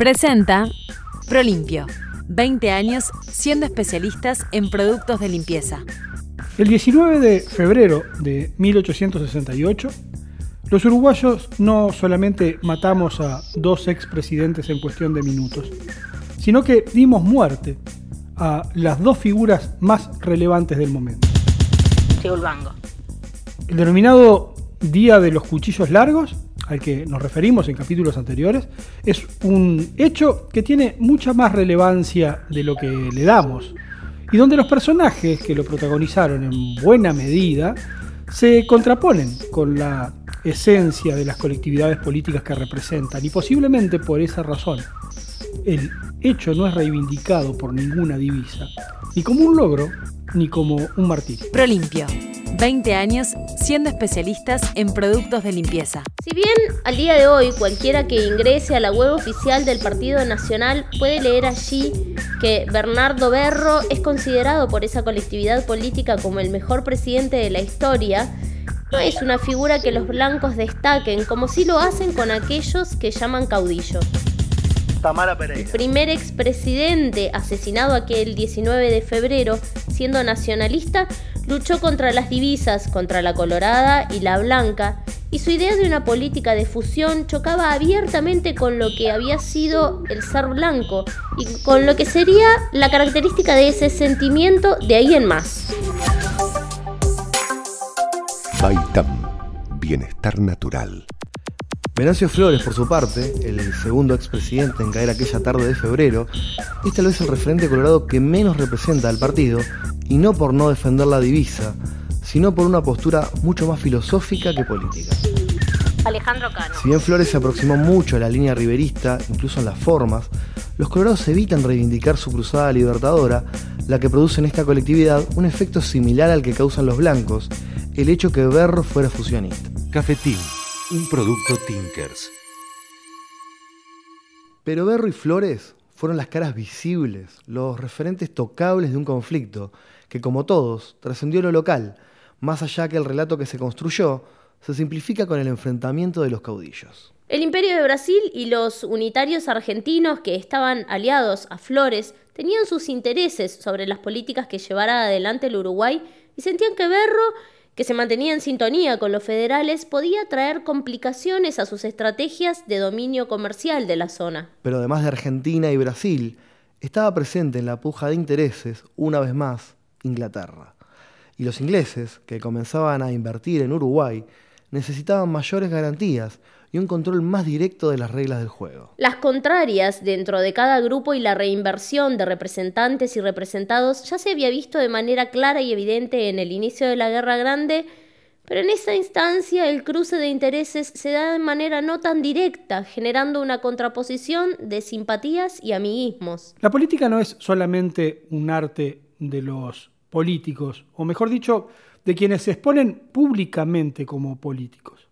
Presenta Prolimpio. 20 años siendo especialistas en productos de limpieza. El 19 de febrero de 1868, los uruguayos no solamente matamos a dos expresidentes en cuestión de minutos, sino que dimos muerte a las dos figuras más relevantes del momento. El denominado Día de los Cuchillos Largos al que nos referimos en capítulos anteriores, es un hecho que tiene mucha más relevancia de lo que le damos, y donde los personajes que lo protagonizaron en buena medida se contraponen con la esencia de las colectividades políticas que representan, y posiblemente por esa razón el hecho no es reivindicado por ninguna divisa, ni como un logro, ni como un martirio. Prolimpio. 20 años siendo especialistas en productos de limpieza. Si bien al día de hoy cualquiera que ingrese a la web oficial del Partido Nacional puede leer allí que Bernardo Berro es considerado por esa colectividad política como el mejor presidente de la historia, no es una figura que los blancos destaquen como si lo hacen con aquellos que llaman caudillo. Tamara Pereira. El primer expresidente asesinado aquel 19 de febrero, siendo nacionalista, luchó contra las divisas, contra la colorada y la blanca, y su idea de una política de fusión chocaba abiertamente con lo que había sido el ser blanco y con lo que sería la característica de ese sentimiento de ahí en más. Baitam, bienestar natural. Venancio Flores, por su parte, el segundo expresidente en caer aquella tarde de febrero, es tal vez el referente colorado que menos representa al partido, y no por no defender la divisa, sino por una postura mucho más filosófica que política. Alejandro Cano. Si bien Flores se aproximó mucho a la línea riverista, incluso en las formas, los colorados evitan reivindicar su cruzada libertadora, la que produce en esta colectividad un efecto similar al que causan los blancos, el hecho que Berro fuera fusionista. Cafetín un producto Tinkers. Pero Berro y Flores fueron las caras visibles, los referentes tocables de un conflicto que, como todos, trascendió lo local, más allá que el relato que se construyó se simplifica con el enfrentamiento de los caudillos. El imperio de Brasil y los unitarios argentinos que estaban aliados a Flores tenían sus intereses sobre las políticas que llevara adelante el Uruguay y sentían que Berro que se mantenía en sintonía con los federales, podía traer complicaciones a sus estrategias de dominio comercial de la zona. Pero además de Argentina y Brasil, estaba presente en la puja de intereses, una vez más, Inglaterra. Y los ingleses, que comenzaban a invertir en Uruguay, necesitaban mayores garantías y un control más directo de las reglas del juego. Las contrarias dentro de cada grupo y la reinversión de representantes y representados ya se había visto de manera clara y evidente en el inicio de la Guerra Grande, pero en esta instancia el cruce de intereses se da de manera no tan directa, generando una contraposición de simpatías y amiguismos. La política no es solamente un arte de los políticos, o mejor dicho, de quienes se exponen públicamente como políticos.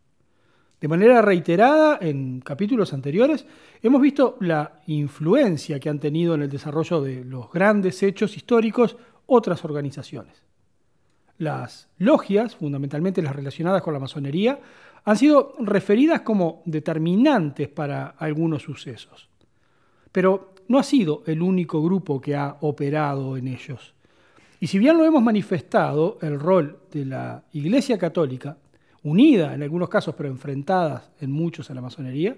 De manera reiterada, en capítulos anteriores, hemos visto la influencia que han tenido en el desarrollo de los grandes hechos históricos otras organizaciones. Las logias, fundamentalmente las relacionadas con la masonería, han sido referidas como determinantes para algunos sucesos. Pero no ha sido el único grupo que ha operado en ellos. Y si bien lo hemos manifestado, el rol de la Iglesia Católica unida en algunos casos, pero enfrentadas en muchos a la masonería,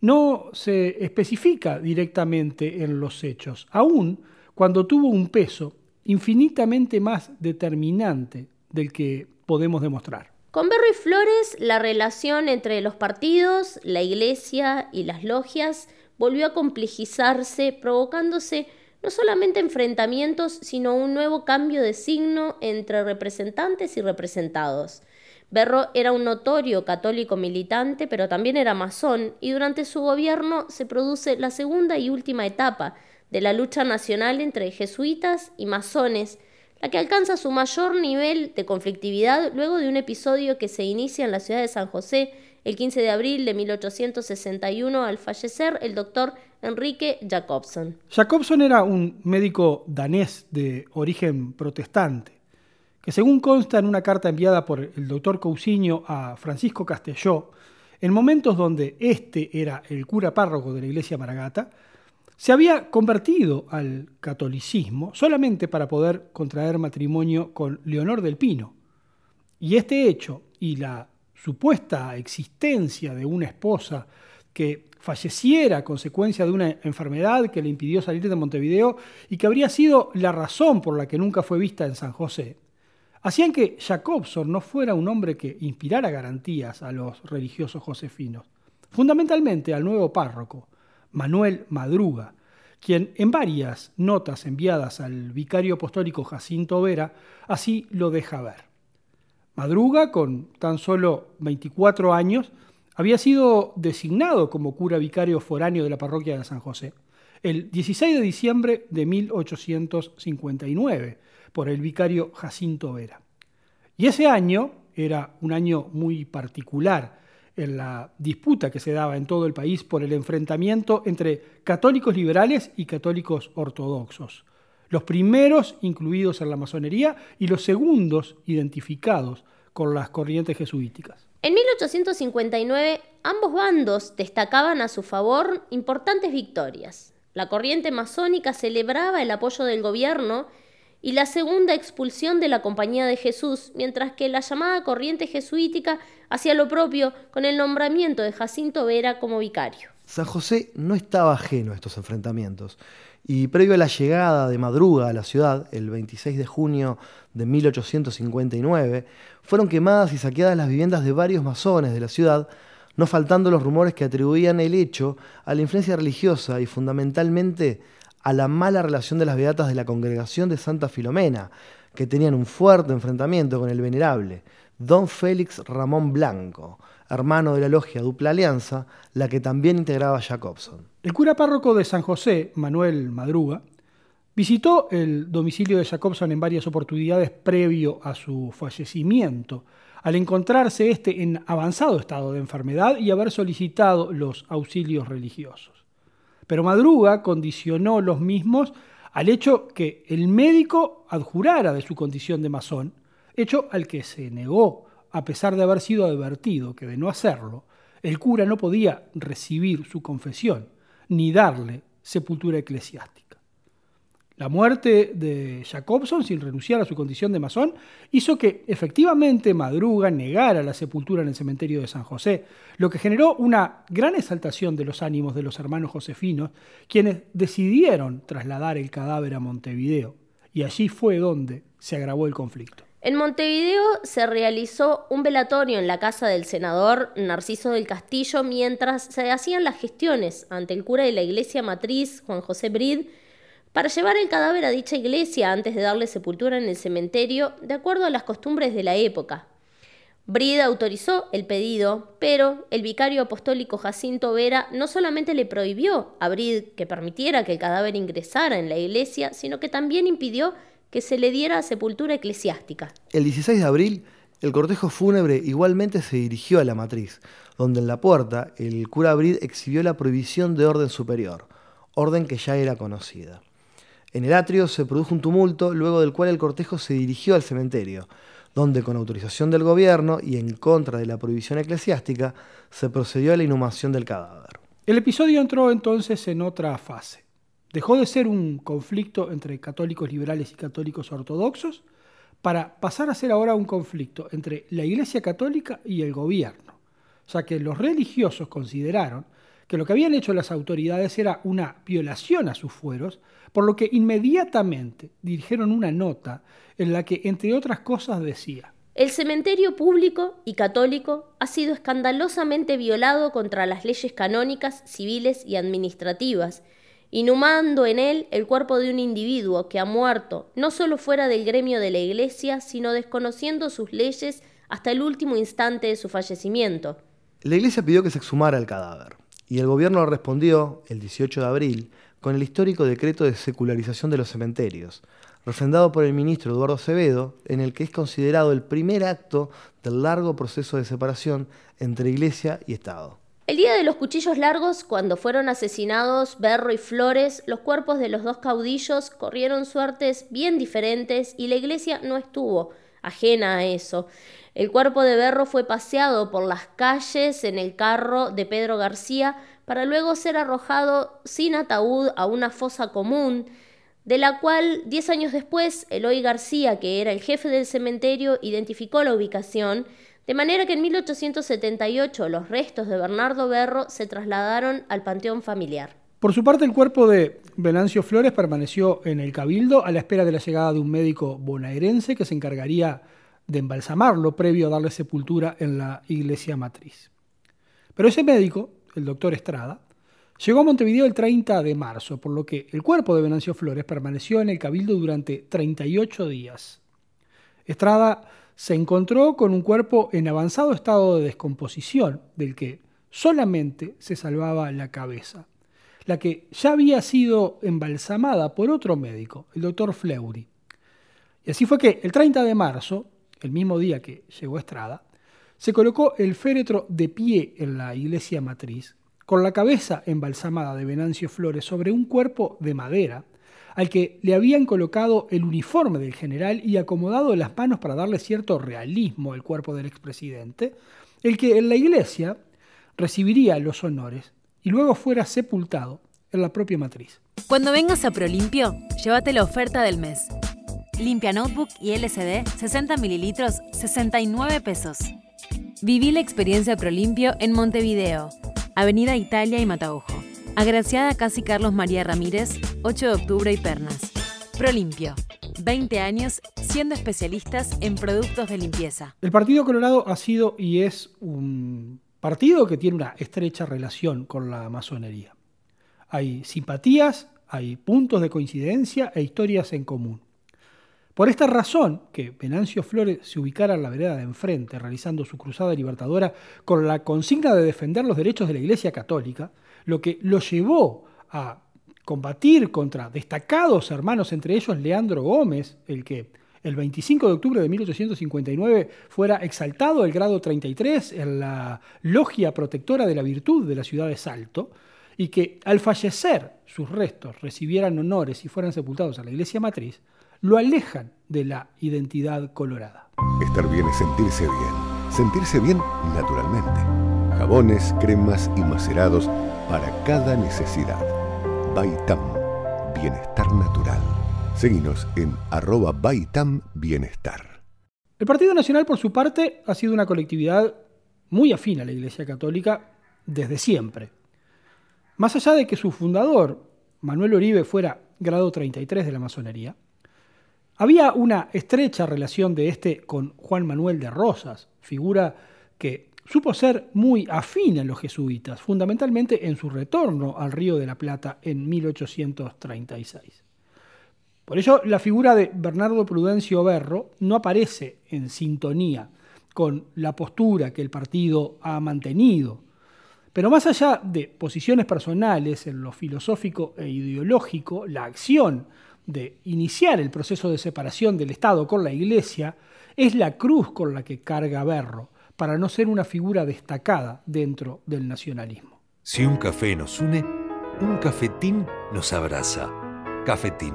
no se especifica directamente en los hechos, aun cuando tuvo un peso infinitamente más determinante del que podemos demostrar. Con Berro y Flores, la relación entre los partidos, la iglesia y las logias volvió a complejizarse, provocándose no solamente enfrentamientos, sino un nuevo cambio de signo entre representantes y representados. Berro era un notorio católico militante, pero también era masón, y durante su gobierno se produce la segunda y última etapa de la lucha nacional entre jesuitas y masones, la que alcanza su mayor nivel de conflictividad luego de un episodio que se inicia en la ciudad de San José el 15 de abril de 1861 al fallecer el doctor Enrique Jacobson. Jacobson era un médico danés de origen protestante que según consta en una carta enviada por el doctor Cousiño a Francisco Castelló, en momentos donde este era el cura párroco de la iglesia Maragata, se había convertido al catolicismo solamente para poder contraer matrimonio con Leonor del Pino. Y este hecho y la supuesta existencia de una esposa que falleciera a consecuencia de una enfermedad que le impidió salir de Montevideo y que habría sido la razón por la que nunca fue vista en San José, hacían que Jacobson no fuera un hombre que inspirara garantías a los religiosos josefinos, fundamentalmente al nuevo párroco, Manuel Madruga, quien en varias notas enviadas al vicario apostólico Jacinto Vera así lo deja ver. Madruga, con tan solo 24 años, había sido designado como cura vicario foráneo de la parroquia de San José el 16 de diciembre de 1859 por el vicario Jacinto Vera. Y ese año era un año muy particular en la disputa que se daba en todo el país por el enfrentamiento entre católicos liberales y católicos ortodoxos. Los primeros incluidos en la masonería y los segundos identificados con las corrientes jesuíticas. En 1859 ambos bandos destacaban a su favor importantes victorias. La corriente masónica celebraba el apoyo del gobierno y la segunda expulsión de la Compañía de Jesús, mientras que la llamada corriente jesuítica hacía lo propio con el nombramiento de Jacinto Vera como vicario. San José no estaba ajeno a estos enfrentamientos, y previo a la llegada de Madruga a la ciudad, el 26 de junio de 1859, fueron quemadas y saqueadas las viviendas de varios masones de la ciudad, no faltando los rumores que atribuían el hecho a la influencia religiosa y fundamentalmente a la mala relación de las beatas de la congregación de Santa Filomena, que tenían un fuerte enfrentamiento con el venerable don Félix Ramón Blanco, hermano de la logia Dupla Alianza, la que también integraba Jacobson. El cura párroco de San José, Manuel Madruga, visitó el domicilio de Jacobson en varias oportunidades previo a su fallecimiento, al encontrarse este en avanzado estado de enfermedad y haber solicitado los auxilios religiosos. Pero Madruga condicionó los mismos al hecho que el médico adjurara de su condición de masón, hecho al que se negó, a pesar de haber sido advertido que de no hacerlo, el cura no podía recibir su confesión ni darle sepultura eclesiástica. La muerte de Jacobson, sin renunciar a su condición de masón, hizo que efectivamente Madruga negara la sepultura en el cementerio de San José, lo que generó una gran exaltación de los ánimos de los hermanos josefinos, quienes decidieron trasladar el cadáver a Montevideo, y allí fue donde se agravó el conflicto. En Montevideo se realizó un velatorio en la casa del senador Narciso del Castillo mientras se hacían las gestiones ante el cura de la iglesia matriz, Juan José Brid, para llevar el cadáver a dicha iglesia antes de darle sepultura en el cementerio, de acuerdo a las costumbres de la época. Brida autorizó el pedido, pero el vicario apostólico Jacinto Vera no solamente le prohibió a Brid que permitiera que el cadáver ingresara en la iglesia, sino que también impidió que se le diera sepultura eclesiástica. El 16 de abril, el cortejo fúnebre igualmente se dirigió a la matriz, donde en la puerta el cura Brid exhibió la prohibición de orden superior, orden que ya era conocida. En el atrio se produjo un tumulto, luego del cual el cortejo se dirigió al cementerio, donde con autorización del gobierno y en contra de la prohibición eclesiástica, se procedió a la inhumación del cadáver. El episodio entró entonces en otra fase. Dejó de ser un conflicto entre católicos liberales y católicos ortodoxos para pasar a ser ahora un conflicto entre la Iglesia Católica y el gobierno, ya que los religiosos consideraron que lo que habían hecho las autoridades era una violación a sus fueros, por lo que inmediatamente dirigieron una nota en la que, entre otras cosas, decía, el cementerio público y católico ha sido escandalosamente violado contra las leyes canónicas, civiles y administrativas, inhumando en él el cuerpo de un individuo que ha muerto no solo fuera del gremio de la Iglesia, sino desconociendo sus leyes hasta el último instante de su fallecimiento. La Iglesia pidió que se exhumara el cadáver y el gobierno respondió, el 18 de abril, con el histórico decreto de secularización de los cementerios, refrendado por el ministro Eduardo Acevedo, en el que es considerado el primer acto del largo proceso de separación entre Iglesia y Estado. El día de los cuchillos largos, cuando fueron asesinados Berro y Flores, los cuerpos de los dos caudillos corrieron suertes bien diferentes y la Iglesia no estuvo ajena a eso. El cuerpo de Berro fue paseado por las calles en el carro de Pedro García para luego ser arrojado sin ataúd a una fosa común, de la cual diez años después Eloy García, que era el jefe del cementerio, identificó la ubicación, de manera que en 1878 los restos de Bernardo Berro se trasladaron al panteón familiar. Por su parte, el cuerpo de Venancio Flores permaneció en el cabildo a la espera de la llegada de un médico bonaerense que se encargaría de embalsamarlo previo a darle sepultura en la iglesia matriz. Pero ese médico, el doctor Estrada, llegó a Montevideo el 30 de marzo, por lo que el cuerpo de Venancio Flores permaneció en el cabildo durante 38 días. Estrada se encontró con un cuerpo en avanzado estado de descomposición, del que solamente se salvaba la cabeza la que ya había sido embalsamada por otro médico, el doctor Fleury. Y así fue que el 30 de marzo, el mismo día que llegó Estrada, se colocó el féretro de pie en la iglesia matriz, con la cabeza embalsamada de Venancio Flores sobre un cuerpo de madera, al que le habían colocado el uniforme del general y acomodado las manos para darle cierto realismo al cuerpo del expresidente, el que en la iglesia recibiría los honores y luego fuera sepultado en la propia matriz. Cuando vengas a ProLimpio, llévate la oferta del mes. Limpia Notebook y LCD 60 mililitros, 69 pesos. Viví la experiencia ProLimpio en Montevideo, Avenida Italia y Mataojo. Agraciada Casi Carlos María Ramírez, 8 de octubre y Pernas. ProLimpio, 20 años siendo especialistas en productos de limpieza. El Partido Colorado ha sido y es un partido que tiene una estrecha relación con la masonería. Hay simpatías, hay puntos de coincidencia e historias en común. Por esta razón, que Venancio Flores se ubicara en la vereda de enfrente, realizando su cruzada libertadora con la consigna de defender los derechos de la Iglesia Católica, lo que lo llevó a combatir contra destacados hermanos, entre ellos Leandro Gómez, el que el 25 de octubre de 1859 fuera exaltado el grado 33 en la Logia Protectora de la Virtud de la ciudad de Salto, y que al fallecer sus restos recibieran honores y fueran sepultados en la iglesia matriz, lo alejan de la identidad colorada. Estar bien es sentirse bien. Sentirse bien naturalmente. Jabones, cremas y macerados para cada necesidad. Baitam, bienestar natural. Seguinos en arroba Baitam Bienestar. El Partido Nacional, por su parte, ha sido una colectividad muy afín a la Iglesia Católica desde siempre. Más allá de que su fundador, Manuel Oribe, fuera grado 33 de la masonería, había una estrecha relación de este con Juan Manuel de Rosas, figura que supo ser muy afín a los jesuitas, fundamentalmente en su retorno al Río de la Plata en 1836. Por ello, la figura de Bernardo Prudencio Berro no aparece en sintonía con la postura que el partido ha mantenido pero más allá de posiciones personales en lo filosófico e ideológico, la acción de iniciar el proceso de separación del Estado con la Iglesia es la cruz con la que carga Berro, para no ser una figura destacada dentro del nacionalismo. Si un café nos une, un cafetín nos abraza. Cafetín.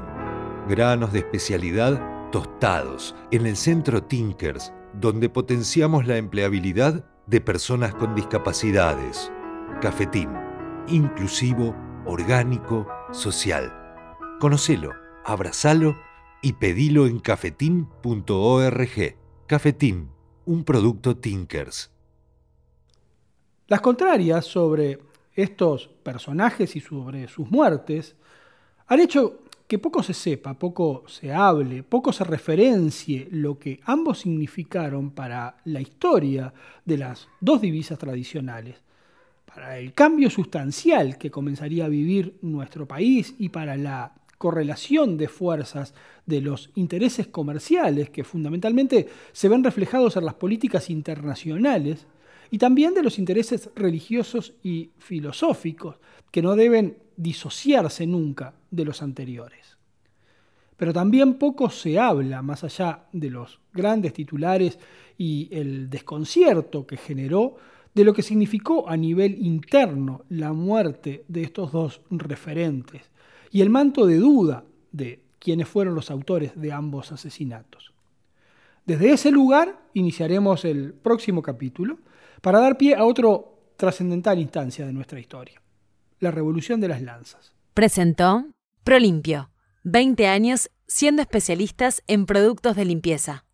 Granos de especialidad tostados en el centro Tinkers, donde potenciamos la empleabilidad de personas con discapacidades Cafetín, inclusivo, orgánico, social. Conocelo, abrazalo y pedilo en cafetín.org. Cafetín, un producto Tinkers. Las contrarias sobre estos personajes y sobre sus muertes han hecho que poco se sepa, poco se hable, poco se referencie lo que ambos significaron para la historia de las dos divisas tradicionales para el cambio sustancial que comenzaría a vivir nuestro país y para la correlación de fuerzas de los intereses comerciales que fundamentalmente se ven reflejados en las políticas internacionales y también de los intereses religiosos y filosóficos que no deben disociarse nunca de los anteriores. Pero también poco se habla, más allá de los grandes titulares y el desconcierto que generó, de lo que significó a nivel interno la muerte de estos dos referentes y el manto de duda de quienes fueron los autores de ambos asesinatos. Desde ese lugar iniciaremos el próximo capítulo para dar pie a otro trascendental instancia de nuestra historia, la Revolución de las Lanzas. Presentó Prolimpio, 20 años siendo especialistas en productos de limpieza.